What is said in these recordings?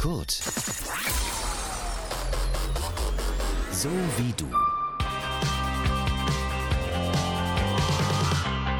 Kurt. So wie du.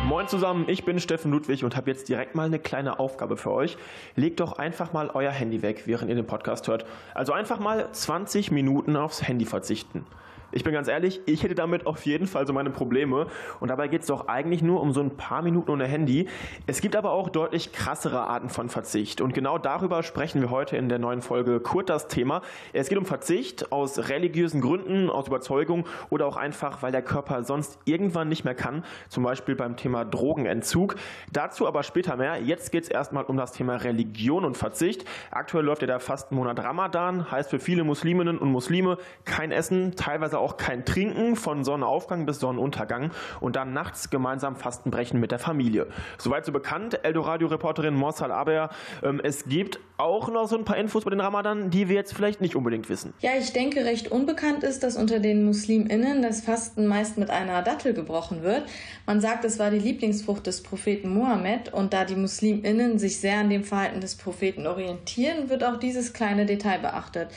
Moin zusammen, ich bin Steffen Ludwig und habe jetzt direkt mal eine kleine Aufgabe für euch. Legt doch einfach mal euer Handy weg, während ihr den Podcast hört. Also einfach mal 20 Minuten aufs Handy verzichten. Ich bin ganz ehrlich, ich hätte damit auf jeden Fall so meine Probleme. Und dabei geht es doch eigentlich nur um so ein paar Minuten ohne Handy. Es gibt aber auch deutlich krassere Arten von Verzicht. Und genau darüber sprechen wir heute in der neuen Folge Kurt das Thema. Es geht um Verzicht aus religiösen Gründen, aus Überzeugung oder auch einfach, weil der Körper sonst irgendwann nicht mehr kann. Zum Beispiel beim Thema Drogenentzug. Dazu aber später mehr. Jetzt geht es erstmal um das Thema Religion und Verzicht. Aktuell läuft ja der Fastenmonat Ramadan. Heißt für viele Musliminnen und Muslime kein Essen, teilweise auch kein Trinken von Sonnenaufgang bis Sonnenuntergang und dann nachts gemeinsam Fasten brechen mit der Familie. Soweit so bekannt, Eldoradio-Reporterin Morsal Aber. Ähm, es gibt auch noch so ein paar Infos über den Ramadan, die wir jetzt vielleicht nicht unbedingt wissen. Ja, ich denke, recht unbekannt ist, dass unter den MuslimInnen das Fasten meist mit einer Dattel gebrochen wird. Man sagt, es war die Lieblingsfrucht des Propheten Mohammed und da die MuslimInnen sich sehr an dem Verhalten des Propheten orientieren, wird auch dieses kleine Detail beachtet.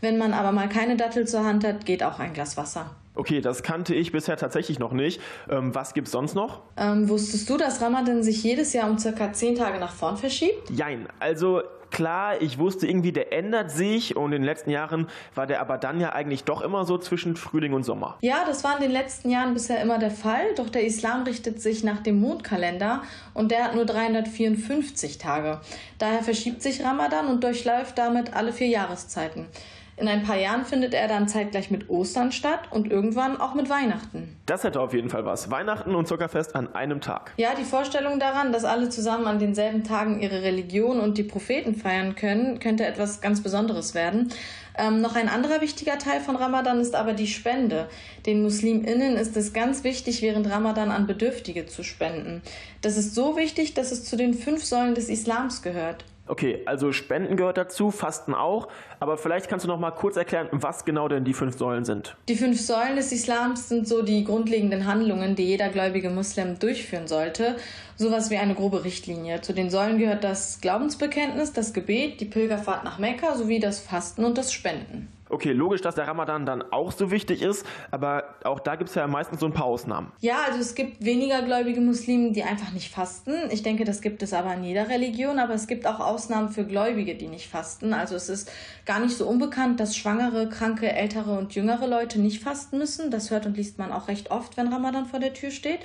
Wenn man aber mal keine Dattel zur Hand hat, geht auch ein Glas Wasser. Okay, das kannte ich bisher tatsächlich noch nicht. Ähm, was gibt's sonst noch? Ähm, wusstest du, dass Ramadan sich jedes Jahr um circa zehn Tage nach vorn verschiebt? Jein, also klar, ich wusste irgendwie, der ändert sich und in den letzten Jahren war der aber dann ja eigentlich doch immer so zwischen Frühling und Sommer. Ja, das war in den letzten Jahren bisher immer der Fall, doch der Islam richtet sich nach dem Mondkalender und der hat nur 354 Tage. Daher verschiebt sich Ramadan und durchläuft damit alle vier Jahreszeiten. In ein paar Jahren findet er dann zeitgleich mit Ostern statt und irgendwann auch mit Weihnachten. Das hätte auf jeden Fall was. Weihnachten und Zuckerfest an einem Tag. Ja, die Vorstellung daran, dass alle zusammen an denselben Tagen ihre Religion und die Propheten feiern können, könnte etwas ganz Besonderes werden. Ähm, noch ein anderer wichtiger Teil von Ramadan ist aber die Spende. Den MuslimInnen ist es ganz wichtig, während Ramadan an Bedürftige zu spenden. Das ist so wichtig, dass es zu den fünf Säulen des Islams gehört. Okay, also Spenden gehört dazu, Fasten auch. Aber vielleicht kannst du noch mal kurz erklären, was genau denn die fünf Säulen sind. Die fünf Säulen des Islams sind so die grundlegenden Handlungen, die jeder gläubige Muslim durchführen sollte. Sowas wie eine grobe Richtlinie. Zu den Säulen gehört das Glaubensbekenntnis, das Gebet, die Pilgerfahrt nach Mekka sowie das Fasten und das Spenden. Okay, logisch, dass der Ramadan dann auch so wichtig ist, aber auch da gibt es ja meistens so ein paar Ausnahmen. Ja, also es gibt weniger gläubige Muslime, die einfach nicht fasten. Ich denke, das gibt es aber in jeder Religion, aber es gibt auch Ausnahmen für Gläubige, die nicht fasten. Also es ist gar nicht so unbekannt, dass schwangere, kranke, ältere und jüngere Leute nicht fasten müssen. Das hört und liest man auch recht oft, wenn Ramadan vor der Tür steht.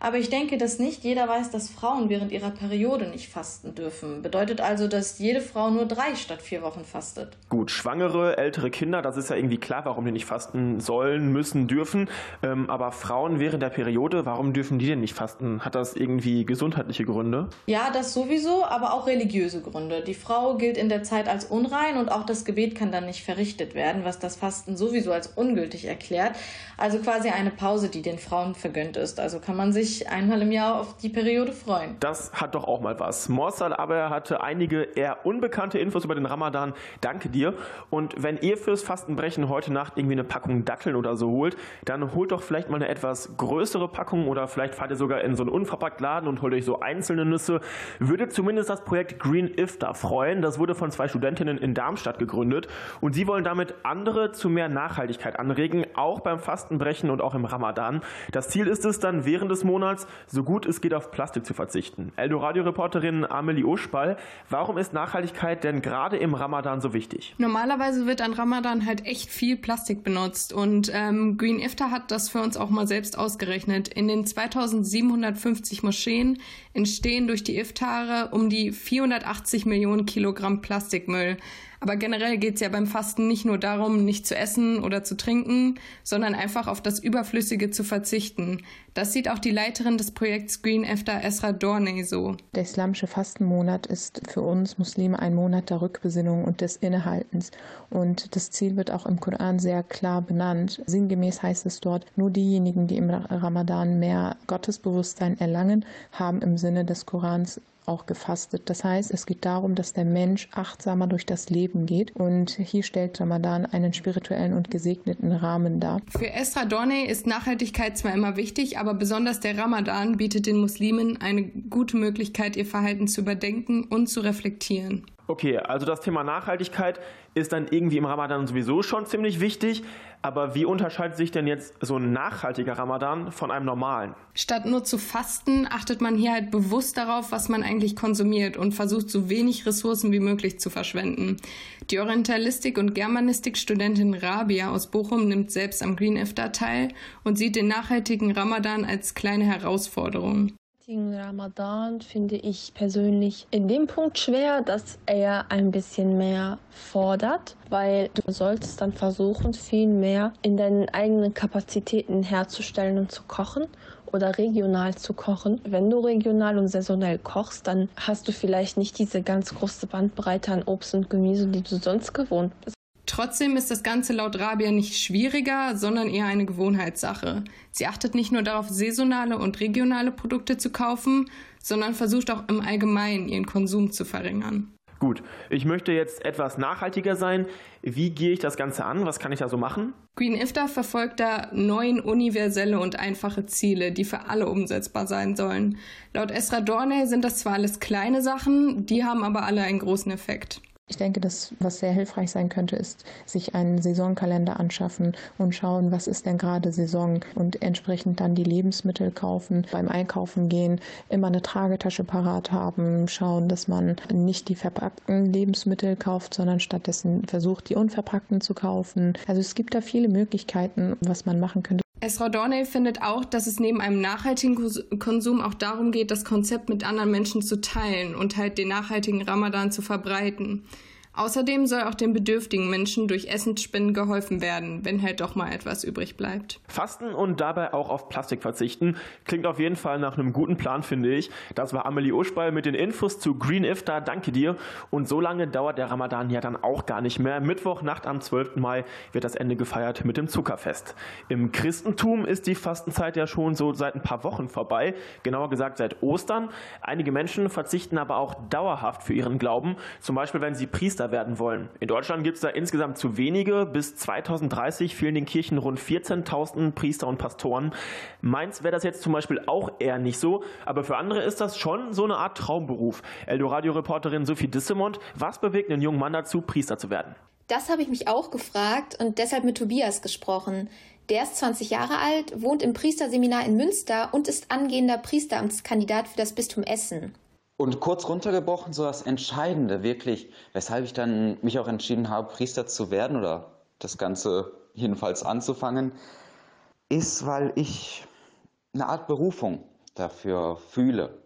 Aber ich denke, dass nicht jeder weiß, dass Frauen während ihrer Periode nicht fasten dürfen. Bedeutet also, dass jede Frau nur drei statt vier Wochen fastet. Gut, Schwangere, ältere Kinder, das ist ja irgendwie klar, warum die nicht fasten sollen, müssen, dürfen. Ähm, aber Frauen während der Periode, warum dürfen die denn nicht fasten? Hat das irgendwie gesundheitliche Gründe? Ja, das sowieso, aber auch religiöse Gründe. Die Frau gilt in der Zeit als unrein und auch das Gebet kann dann nicht verrichtet werden, was das Fasten sowieso als ungültig erklärt. Also quasi eine Pause, die den Frauen vergönnt ist. Also kann man sich sich einmal im Jahr auf die Periode freuen. Das hat doch auch mal was. Morsal aber hatte einige eher unbekannte Infos über den Ramadan. Danke dir. Und wenn ihr fürs Fastenbrechen heute Nacht irgendwie eine Packung Datteln oder so holt, dann holt doch vielleicht mal eine etwas größere Packung oder vielleicht fahrt ihr sogar in so einen unverpackt Laden und holt euch so einzelne Nüsse. Würde zumindest das Projekt Green Iftar freuen. Das wurde von zwei Studentinnen in Darmstadt gegründet und sie wollen damit andere zu mehr Nachhaltigkeit anregen, auch beim Fastenbrechen und auch im Ramadan. Das Ziel ist es dann während des Monats Monats so gut es geht auf Plastik zu verzichten. Eldoradio-Reporterin Amelie Oschball, warum ist Nachhaltigkeit denn gerade im Ramadan so wichtig? Normalerweise wird an Ramadan halt echt viel Plastik benutzt und ähm, Green Iftar hat das für uns auch mal selbst ausgerechnet. In den 2750 Moscheen entstehen durch die Iftare um die 480 Millionen Kilogramm Plastikmüll. Aber generell geht es ja beim Fasten nicht nur darum, nicht zu essen oder zu trinken, sondern einfach auf das Überflüssige zu verzichten. Das sieht auch die Leiterin des Projekts Green After Esra Dorney so. Der islamische Fastenmonat ist für uns Muslime ein Monat der Rückbesinnung und des Innehaltens. Und das Ziel wird auch im Koran sehr klar benannt. Sinngemäß heißt es dort, nur diejenigen, die im Ramadan mehr Gottesbewusstsein erlangen, haben im Sinne des Korans auch gefastet. Das heißt, es geht darum, dass der Mensch achtsamer durch das Leben geht und hier stellt Ramadan einen spirituellen und gesegneten Rahmen dar. Für Esra Dorney ist Nachhaltigkeit zwar immer wichtig, aber besonders der Ramadan bietet den Muslimen eine gute Möglichkeit, ihr Verhalten zu überdenken und zu reflektieren. Okay, also das Thema Nachhaltigkeit ist dann irgendwie im Ramadan sowieso schon ziemlich wichtig. Aber wie unterscheidet sich denn jetzt so ein nachhaltiger Ramadan von einem normalen? Statt nur zu fasten, achtet man hier halt bewusst darauf, was man eigentlich konsumiert und versucht so wenig Ressourcen wie möglich zu verschwenden. Die Orientalistik- und Germanistik-Studentin Rabia aus Bochum nimmt selbst am Green Iftar teil und sieht den nachhaltigen Ramadan als kleine Herausforderung. Ramadan finde ich persönlich in dem Punkt schwer, dass er ein bisschen mehr fordert, weil du solltest dann versuchen, viel mehr in deinen eigenen Kapazitäten herzustellen und zu kochen oder regional zu kochen. Wenn du regional und saisonell kochst, dann hast du vielleicht nicht diese ganz große Bandbreite an Obst und Gemüse, die du sonst gewohnt bist. Trotzdem ist das Ganze laut Rabia nicht schwieriger, sondern eher eine Gewohnheitssache. Sie achtet nicht nur darauf, saisonale und regionale Produkte zu kaufen, sondern versucht auch im Allgemeinen ihren Konsum zu verringern. Gut, ich möchte jetzt etwas nachhaltiger sein. Wie gehe ich das Ganze an? Was kann ich da so machen? Green Iftar verfolgt da neun universelle und einfache Ziele, die für alle umsetzbar sein sollen. Laut Esra Dorney sind das zwar alles kleine Sachen, die haben aber alle einen großen Effekt. Ich denke, dass was sehr hilfreich sein könnte, ist, sich einen Saisonkalender anschaffen und schauen, was ist denn gerade Saison und entsprechend dann die Lebensmittel kaufen, beim Einkaufen gehen, immer eine Tragetasche parat haben, schauen, dass man nicht die verpackten Lebensmittel kauft, sondern stattdessen versucht, die unverpackten zu kaufen. Also es gibt da viele Möglichkeiten, was man machen könnte. Esra Dorney findet auch, dass es neben einem nachhaltigen Konsum auch darum geht, das Konzept mit anderen Menschen zu teilen und halt den nachhaltigen Ramadan zu verbreiten. Außerdem soll auch den bedürftigen Menschen durch Essensspenden geholfen werden, wenn halt doch mal etwas übrig bleibt. Fasten und dabei auch auf Plastik verzichten klingt auf jeden Fall nach einem guten Plan, finde ich. Das war Amelie Uschball mit den Infos zu Green Iftar. Danke dir. Und so lange dauert der Ramadan ja dann auch gar nicht mehr. Mittwochnacht am 12. Mai wird das Ende gefeiert mit dem Zuckerfest. Im Christentum ist die Fastenzeit ja schon so seit ein paar Wochen vorbei. Genauer gesagt seit Ostern. Einige Menschen verzichten aber auch dauerhaft für ihren Glauben. Zum Beispiel, wenn sie Priester werden wollen. In Deutschland gibt es da insgesamt zu wenige. Bis 2030 fehlen den Kirchen rund 14.000 Priester und Pastoren. Meins wäre das jetzt zum Beispiel auch eher nicht so, aber für andere ist das schon so eine Art Traumberuf. Eldoradio-Reporterin Sophie Dissemont, was bewegt einen jungen Mann dazu, Priester zu werden? Das habe ich mich auch gefragt und deshalb mit Tobias gesprochen. Der ist 20 Jahre alt, wohnt im Priesterseminar in Münster und ist angehender Priesteramtskandidat für das Bistum Essen. Und kurz runtergebrochen, so das Entscheidende wirklich, weshalb ich dann mich auch entschieden habe, Priester zu werden oder das Ganze jedenfalls anzufangen, ist, weil ich eine Art Berufung dafür fühle.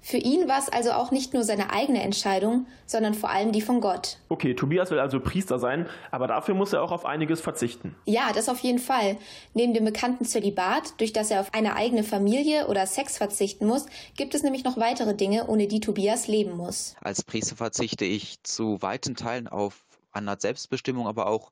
Für ihn war es also auch nicht nur seine eigene Entscheidung, sondern vor allem die von Gott. Okay, Tobias will also Priester sein, aber dafür muss er auch auf einiges verzichten. Ja, das auf jeden Fall. Neben dem bekannten Zölibat, durch das er auf eine eigene Familie oder Sex verzichten muss, gibt es nämlich noch weitere Dinge, ohne die Tobias leben muss. Als Priester verzichte ich zu weiten Teilen auf eine Art Selbstbestimmung, aber auch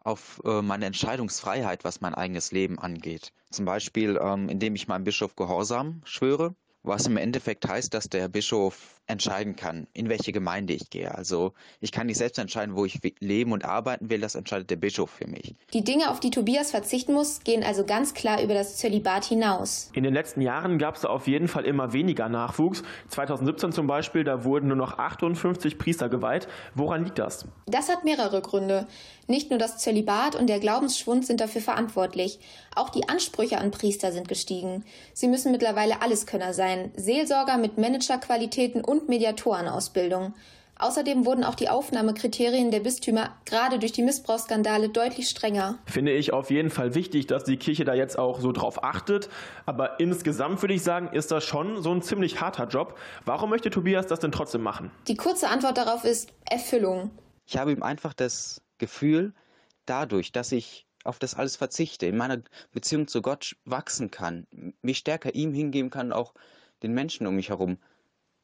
auf äh, meine Entscheidungsfreiheit, was mein eigenes Leben angeht. Zum Beispiel, ähm, indem ich meinem Bischof Gehorsam schwöre was im Endeffekt heißt, dass der Bischof entscheiden kann, in welche Gemeinde ich gehe. Also ich kann nicht selbst entscheiden, wo ich leben und arbeiten will, das entscheidet der Bischof für mich. Die Dinge, auf die Tobias verzichten muss, gehen also ganz klar über das Zölibat hinaus. In den letzten Jahren gab es auf jeden Fall immer weniger Nachwuchs. 2017 zum Beispiel, da wurden nur noch 58 Priester geweiht. Woran liegt das? Das hat mehrere Gründe. Nicht nur das Zölibat und der Glaubensschwund sind dafür verantwortlich. Auch die Ansprüche an Priester sind gestiegen. Sie müssen mittlerweile Alleskönner sein, Seelsorger mit Managerqualitäten und Mediatorenausbildung. Außerdem wurden auch die Aufnahmekriterien der Bistümer gerade durch die Missbrauchsskandale deutlich strenger. Finde ich auf jeden Fall wichtig, dass die Kirche da jetzt auch so drauf achtet. Aber insgesamt würde ich sagen, ist das schon so ein ziemlich harter Job. Warum möchte Tobias das denn trotzdem machen? Die kurze Antwort darauf ist Erfüllung. Ich habe ihm einfach das Gefühl, dadurch, dass ich auf das alles verzichte, in meiner Beziehung zu Gott wachsen kann, mich stärker ihm hingeben kann, auch den Menschen um mich herum,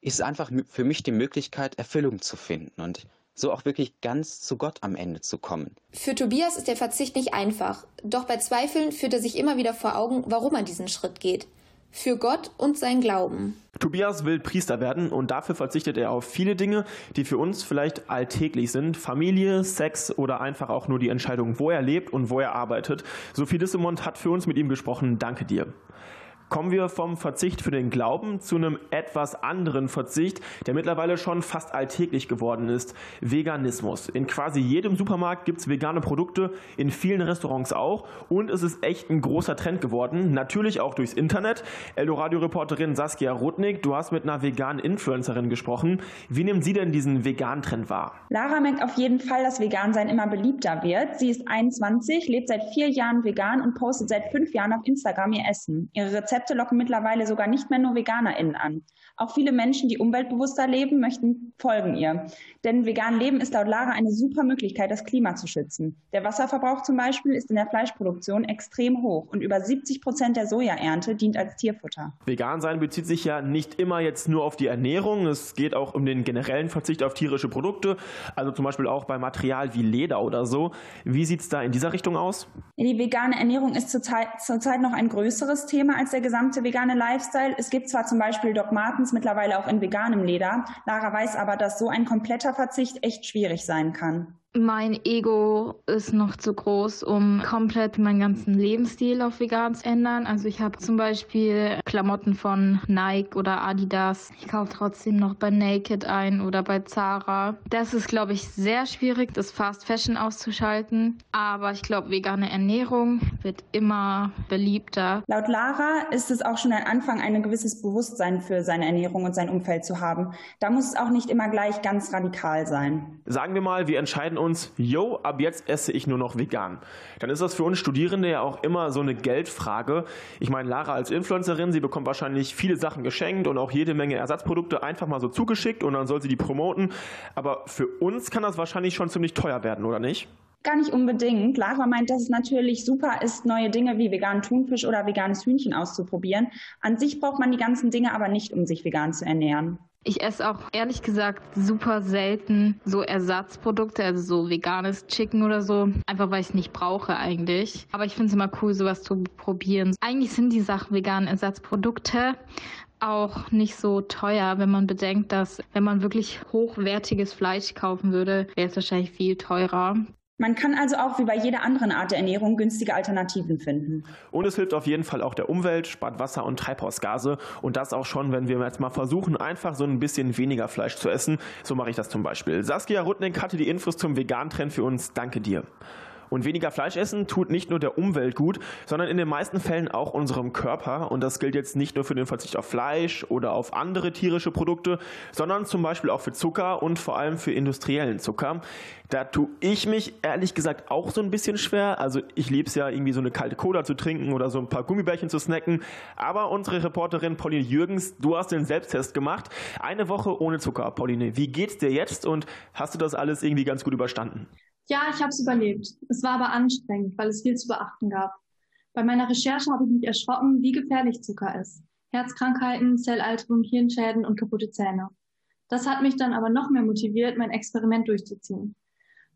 ist einfach für mich die Möglichkeit, Erfüllung zu finden und so auch wirklich ganz zu Gott am Ende zu kommen. Für Tobias ist der Verzicht nicht einfach, doch bei Zweifeln führt er sich immer wieder vor Augen, warum er diesen Schritt geht für Gott und sein Glauben. Tobias will Priester werden und dafür verzichtet er auf viele Dinge, die für uns vielleicht alltäglich sind. Familie, Sex oder einfach auch nur die Entscheidung, wo er lebt und wo er arbeitet. Sophie Dissemont hat für uns mit ihm gesprochen. Danke dir. Kommen wir vom Verzicht für den Glauben zu einem etwas anderen Verzicht, der mittlerweile schon fast alltäglich geworden ist. Veganismus. In quasi jedem Supermarkt gibt es vegane Produkte, in vielen Restaurants auch. Und es ist echt ein großer Trend geworden. Natürlich auch durchs Internet. Eldoradio-Reporterin Saskia Rudnick, du hast mit einer veganen Influencerin gesprochen. Wie nimmt sie denn diesen veganen Trend wahr? Lara merkt auf jeden Fall, dass Vegansein immer beliebter wird. Sie ist 21, lebt seit vier Jahren vegan und postet seit fünf Jahren auf Instagram ihr Essen. Ihre Rezepte Rezepte locken mittlerweile sogar nicht mehr nur VeganerInnen an. Auch viele Menschen, die umweltbewusster leben, möchten folgen ihr. Denn vegan Leben ist laut Lara eine super Möglichkeit, das Klima zu schützen. Der Wasserverbrauch zum Beispiel ist in der Fleischproduktion extrem hoch und über 70 Prozent der Sojaernte dient als Tierfutter. Vegan sein bezieht sich ja nicht immer jetzt nur auf die Ernährung. Es geht auch um den generellen Verzicht auf tierische Produkte, also zum Beispiel auch bei Material wie Leder oder so. Wie sieht es da in dieser Richtung aus? Die vegane Ernährung ist zurzeit, zurzeit noch ein größeres Thema als der gesamte vegane Lifestyle. Es gibt zwar zum Beispiel Doc Martens mittlerweile auch in veganem Leder. Lara weiß aber, dass so ein kompletter Verzicht echt schwierig sein kann. Mein Ego ist noch zu groß, um komplett meinen ganzen Lebensstil auf vegan zu ändern. Also ich habe zum Beispiel Klamotten von Nike oder Adidas. Ich kaufe trotzdem noch bei Naked ein oder bei Zara. Das ist, glaube ich, sehr schwierig, das Fast Fashion auszuschalten. Aber ich glaube, vegane Ernährung wird immer beliebter. Laut Lara ist es auch schon ein Anfang, ein gewisses Bewusstsein für seine Ernährung und sein Umfeld zu haben. Da muss es auch nicht immer gleich ganz radikal sein. Sagen wir mal, wir entscheiden uns, yo, ab jetzt esse ich nur noch vegan. Dann ist das für uns Studierende ja auch immer so eine Geldfrage. Ich meine, Lara als Influencerin, sie bekommt wahrscheinlich viele Sachen geschenkt und auch jede Menge Ersatzprodukte einfach mal so zugeschickt und dann soll sie die promoten. Aber für uns kann das wahrscheinlich schon ziemlich teuer werden, oder nicht? Gar nicht unbedingt. Lara meint, dass es natürlich super ist, neue Dinge wie veganen Thunfisch oder veganes Hühnchen auszuprobieren. An sich braucht man die ganzen Dinge aber nicht, um sich vegan zu ernähren. Ich esse auch ehrlich gesagt super selten so Ersatzprodukte, also so veganes Chicken oder so. Einfach weil ich es nicht brauche eigentlich. Aber ich finde es immer cool, sowas zu probieren. Eigentlich sind die Sachen veganen Ersatzprodukte auch nicht so teuer, wenn man bedenkt, dass wenn man wirklich hochwertiges Fleisch kaufen würde, wäre es wahrscheinlich viel teurer. Man kann also auch wie bei jeder anderen Art der Ernährung günstige Alternativen finden. Und es hilft auf jeden Fall auch der Umwelt, spart Wasser und Treibhausgase. Und das auch schon, wenn wir jetzt mal versuchen, einfach so ein bisschen weniger Fleisch zu essen. So mache ich das zum Beispiel. Saskia Rudnick hatte die Infos zum Vegan-Trend für uns. Danke dir. Und weniger Fleisch essen tut nicht nur der Umwelt gut, sondern in den meisten Fällen auch unserem Körper. Und das gilt jetzt nicht nur für den Verzicht auf Fleisch oder auf andere tierische Produkte, sondern zum Beispiel auch für Zucker und vor allem für industriellen Zucker. Da tue ich mich ehrlich gesagt auch so ein bisschen schwer. Also ich liebe es ja irgendwie so eine kalte Cola zu trinken oder so ein paar Gummibärchen zu snacken. Aber unsere Reporterin Pauline Jürgens, du hast den Selbsttest gemacht. Eine Woche ohne Zucker. Pauline, wie geht's dir jetzt und hast du das alles irgendwie ganz gut überstanden? Ja, ich habe es überlebt. Es war aber anstrengend, weil es viel zu beachten gab. Bei meiner Recherche habe ich mich erschrocken, wie gefährlich Zucker ist. Herzkrankheiten, Zellalterung, Hirnschäden und kaputte Zähne. Das hat mich dann aber noch mehr motiviert, mein Experiment durchzuziehen.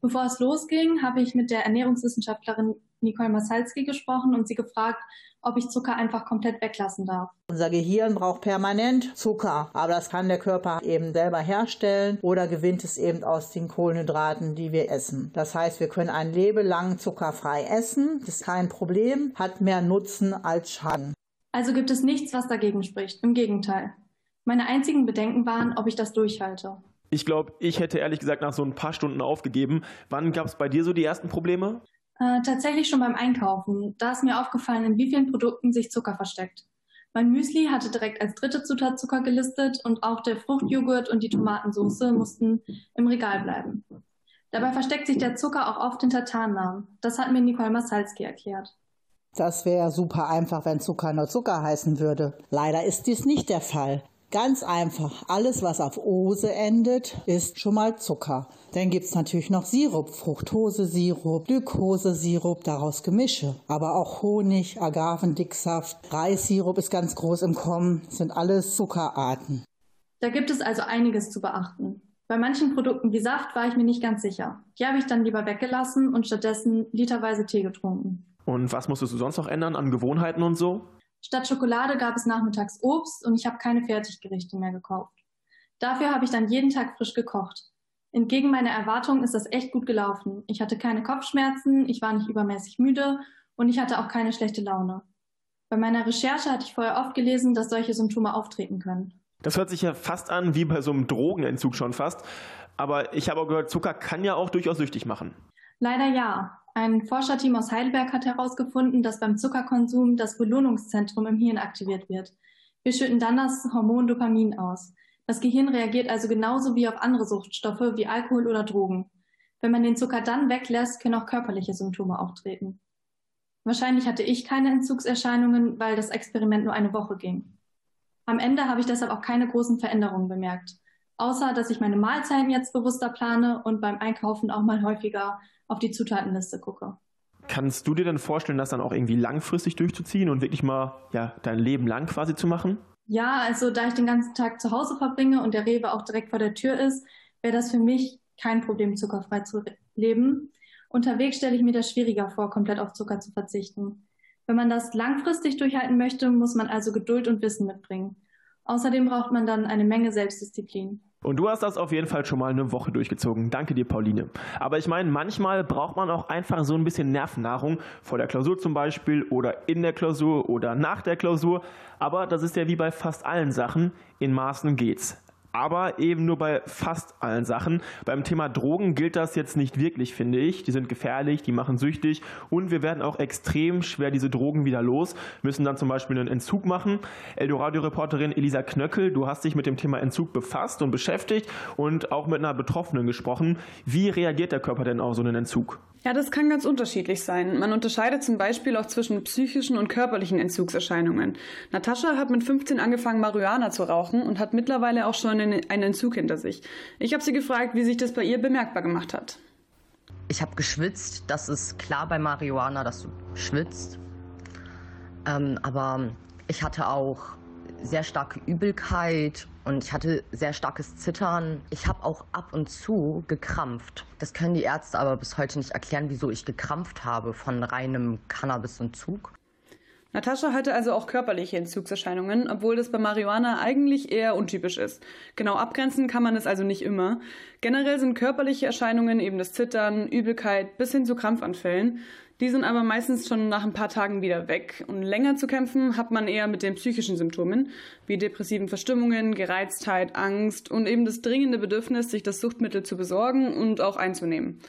Bevor es losging, habe ich mit der Ernährungswissenschaftlerin Nicole Masalski gesprochen und sie gefragt, ob ich Zucker einfach komplett weglassen darf. Unser Gehirn braucht permanent Zucker, aber das kann der Körper eben selber herstellen oder gewinnt es eben aus den Kohlenhydraten, die wir essen. Das heißt, wir können ein Leben lang zuckerfrei essen, das ist kein Problem, hat mehr Nutzen als Schaden. Also gibt es nichts, was dagegen spricht. Im Gegenteil. Meine einzigen Bedenken waren, ob ich das durchhalte. Ich glaube, ich hätte ehrlich gesagt nach so ein paar Stunden aufgegeben. Wann gab es bei dir so die ersten Probleme? Äh, tatsächlich schon beim Einkaufen. Da ist mir aufgefallen, in wie vielen Produkten sich Zucker versteckt. Mein Müsli hatte direkt als dritte Zutat Zucker gelistet und auch der Fruchtjoghurt und die Tomatensauce mussten im Regal bleiben. Dabei versteckt sich der Zucker auch oft hinter Tarnnamen. Das hat mir Nicole Masalski erklärt. Das wäre super einfach, wenn Zucker nur Zucker heißen würde. Leider ist dies nicht der Fall. Ganz einfach. Alles, was auf Ose endet, ist schon mal Zucker. Dann gibt's natürlich noch Sirup, Fructosesirup, Glukosesirup, daraus Gemische. Aber auch Honig, Agavendicksaft, Reissirup ist ganz groß im Kommen, sind alles Zuckerarten. Da gibt es also einiges zu beachten. Bei manchen Produkten wie Saft war ich mir nicht ganz sicher. Die habe ich dann lieber weggelassen und stattdessen literweise Tee getrunken. Und was musstest du sonst noch ändern an Gewohnheiten und so? Statt Schokolade gab es nachmittags Obst und ich habe keine Fertiggerichte mehr gekauft. Dafür habe ich dann jeden Tag frisch gekocht. Entgegen meiner Erwartungen ist das echt gut gelaufen. Ich hatte keine Kopfschmerzen, ich war nicht übermäßig müde und ich hatte auch keine schlechte Laune. Bei meiner Recherche hatte ich vorher oft gelesen, dass solche Symptome auftreten können. Das hört sich ja fast an wie bei so einem Drogenentzug schon fast. Aber ich habe auch gehört, Zucker kann ja auch durchaus süchtig machen. Leider ja. Ein Forscherteam aus Heidelberg hat herausgefunden, dass beim Zuckerkonsum das Belohnungszentrum im Hirn aktiviert wird. Wir schütten dann das Hormon Dopamin aus. Das Gehirn reagiert also genauso wie auf andere Suchtstoffe wie Alkohol oder Drogen. Wenn man den Zucker dann weglässt, können auch körperliche Symptome auftreten. Wahrscheinlich hatte ich keine Entzugserscheinungen, weil das Experiment nur eine Woche ging. Am Ende habe ich deshalb auch keine großen Veränderungen bemerkt, außer dass ich meine Mahlzeiten jetzt bewusster plane und beim Einkaufen auch mal häufiger auf die Zutatenliste gucke. Kannst du dir denn vorstellen, das dann auch irgendwie langfristig durchzuziehen und wirklich mal ja, dein Leben lang quasi zu machen? Ja, also da ich den ganzen Tag zu Hause verbringe und der Rewe auch direkt vor der Tür ist, wäre das für mich kein Problem, zuckerfrei zu leben. Unterwegs stelle ich mir das schwieriger vor, komplett auf Zucker zu verzichten. Wenn man das langfristig durchhalten möchte, muss man also Geduld und Wissen mitbringen. Außerdem braucht man dann eine Menge Selbstdisziplin. Und du hast das auf jeden Fall schon mal eine Woche durchgezogen. Danke dir, Pauline. Aber ich meine, manchmal braucht man auch einfach so ein bisschen Nervennahrung, vor der Klausur zum Beispiel oder in der Klausur oder nach der Klausur. Aber das ist ja wie bei fast allen Sachen, in Maßen geht's aber eben nur bei fast allen Sachen. Beim Thema Drogen gilt das jetzt nicht wirklich, finde ich. Die sind gefährlich, die machen süchtig und wir werden auch extrem schwer diese Drogen wieder los, müssen dann zum Beispiel einen Entzug machen. Eldoradio-Reporterin Elisa Knöckel, du hast dich mit dem Thema Entzug befasst und beschäftigt und auch mit einer Betroffenen gesprochen. Wie reagiert der Körper denn auf so einen Entzug? Ja, das kann ganz unterschiedlich sein. Man unterscheidet zum Beispiel auch zwischen psychischen und körperlichen Entzugserscheinungen. Natascha hat mit 15 angefangen, Marihuana zu rauchen und hat mittlerweile auch schon einen Entzug hinter sich. Ich habe sie gefragt, wie sich das bei ihr bemerkbar gemacht hat. Ich habe geschwitzt. Das ist klar bei Marihuana, dass du schwitzt. Ähm, aber ich hatte auch sehr starke Übelkeit und ich hatte sehr starkes Zittern. Ich habe auch ab und zu gekrampft. Das können die Ärzte aber bis heute nicht erklären, wieso ich gekrampft habe von reinem Cannabis-Entzug. Natascha hatte also auch körperliche Entzugserscheinungen, obwohl das bei Marihuana eigentlich eher untypisch ist. Genau abgrenzen kann man es also nicht immer. Generell sind körperliche Erscheinungen eben das Zittern, Übelkeit bis hin zu Krampfanfällen. Die sind aber meistens schon nach ein paar Tagen wieder weg. Und länger zu kämpfen hat man eher mit den psychischen Symptomen, wie depressiven Verstimmungen, Gereiztheit, Angst und eben das dringende Bedürfnis, sich das Suchtmittel zu besorgen und auch einzunehmen.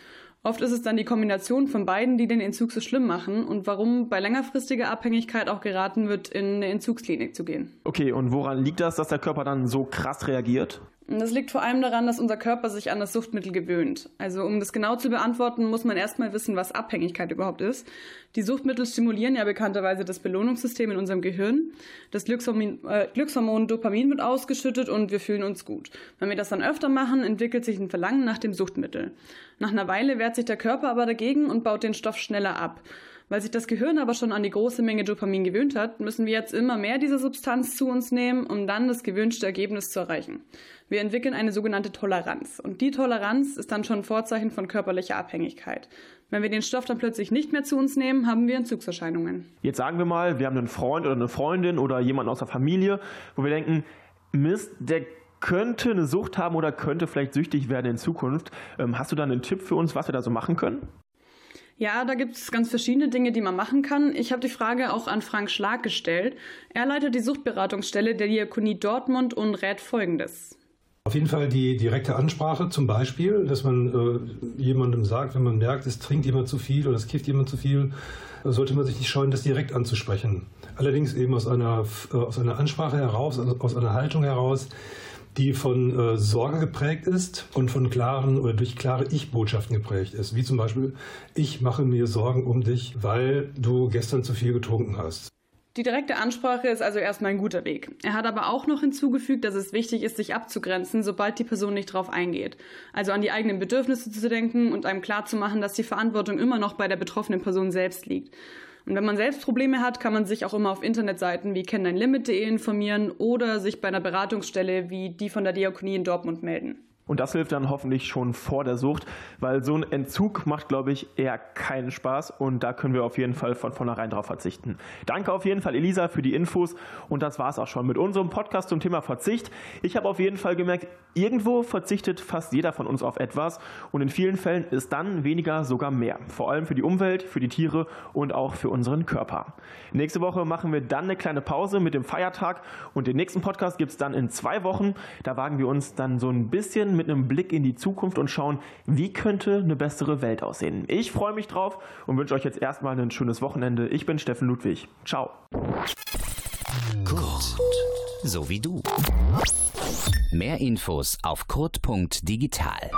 Oft ist es dann die Kombination von beiden, die den Entzug so schlimm machen und warum bei längerfristiger Abhängigkeit auch geraten wird, in eine Entzugsklinik zu gehen. Okay, und woran liegt das, dass der Körper dann so krass reagiert? Das liegt vor allem daran, dass unser Körper sich an das Suchtmittel gewöhnt. Also um das genau zu beantworten, muss man erstmal wissen, was Abhängigkeit überhaupt ist. Die Suchtmittel stimulieren ja bekannterweise das Belohnungssystem in unserem Gehirn. Das Glückshormon, äh, Glückshormon Dopamin wird ausgeschüttet und wir fühlen uns gut. Wenn wir das dann öfter machen, entwickelt sich ein Verlangen nach dem Suchtmittel. Nach einer Weile wehrt sich der Körper aber dagegen und baut den Stoff schneller ab. Weil sich das Gehirn aber schon an die große Menge Dopamin gewöhnt hat, müssen wir jetzt immer mehr dieser Substanz zu uns nehmen, um dann das gewünschte Ergebnis zu erreichen. Wir entwickeln eine sogenannte Toleranz. Und die Toleranz ist dann schon ein Vorzeichen von körperlicher Abhängigkeit. Wenn wir den Stoff dann plötzlich nicht mehr zu uns nehmen, haben wir Entzugserscheinungen. Jetzt sagen wir mal, wir haben einen Freund oder eine Freundin oder jemanden aus der Familie, wo wir denken, Mist, der könnte eine Sucht haben oder könnte vielleicht süchtig werden in Zukunft. Ähm, hast du da einen Tipp für uns, was wir da so machen können? Ja, da gibt es ganz verschiedene Dinge, die man machen kann. Ich habe die Frage auch an Frank Schlag gestellt. Er leitet die Suchtberatungsstelle der Diakonie Dortmund und rät Folgendes. Auf jeden Fall die direkte Ansprache zum Beispiel, dass man äh, jemandem sagt, wenn man merkt, es trinkt jemand zu viel oder es kifft jemand zu viel, sollte man sich nicht scheuen, das direkt anzusprechen. Allerdings eben aus einer, äh, aus einer Ansprache heraus, also aus einer Haltung heraus, die von äh, Sorge geprägt ist und von klaren oder durch klare Ich-Botschaften geprägt ist. Wie zum Beispiel, ich mache mir Sorgen um dich, weil du gestern zu viel getrunken hast. Die direkte Ansprache ist also erstmal ein guter Weg. Er hat aber auch noch hinzugefügt, dass es wichtig ist, sich abzugrenzen, sobald die Person nicht darauf eingeht. Also an die eigenen Bedürfnisse zu denken und einem klarzumachen, dass die Verantwortung immer noch bei der betroffenen Person selbst liegt. Und wenn man selbst Probleme hat, kann man sich auch immer auf Internetseiten wie kenndein informieren oder sich bei einer Beratungsstelle wie die von der Diakonie in Dortmund melden. Und das hilft dann hoffentlich schon vor der Sucht, weil so ein Entzug macht, glaube ich, eher keinen Spaß und da können wir auf jeden Fall von vornherein drauf verzichten. Danke auf jeden Fall, Elisa, für die Infos und das war es auch schon mit unserem Podcast zum Thema Verzicht. Ich habe auf jeden Fall gemerkt, irgendwo verzichtet fast jeder von uns auf etwas und in vielen Fällen ist dann weniger sogar mehr. Vor allem für die Umwelt, für die Tiere und auch für unseren Körper. Nächste Woche machen wir dann eine kleine Pause mit dem Feiertag und den nächsten Podcast gibt es dann in zwei Wochen. Da wagen wir uns dann so ein bisschen mit einem Blick in die Zukunft und schauen, wie könnte eine bessere Welt aussehen. Ich freue mich drauf und wünsche euch jetzt erstmal ein schönes Wochenende. Ich bin Steffen Ludwig. Ciao. Kurt, so wie du. Mehr Infos auf kurt.digital.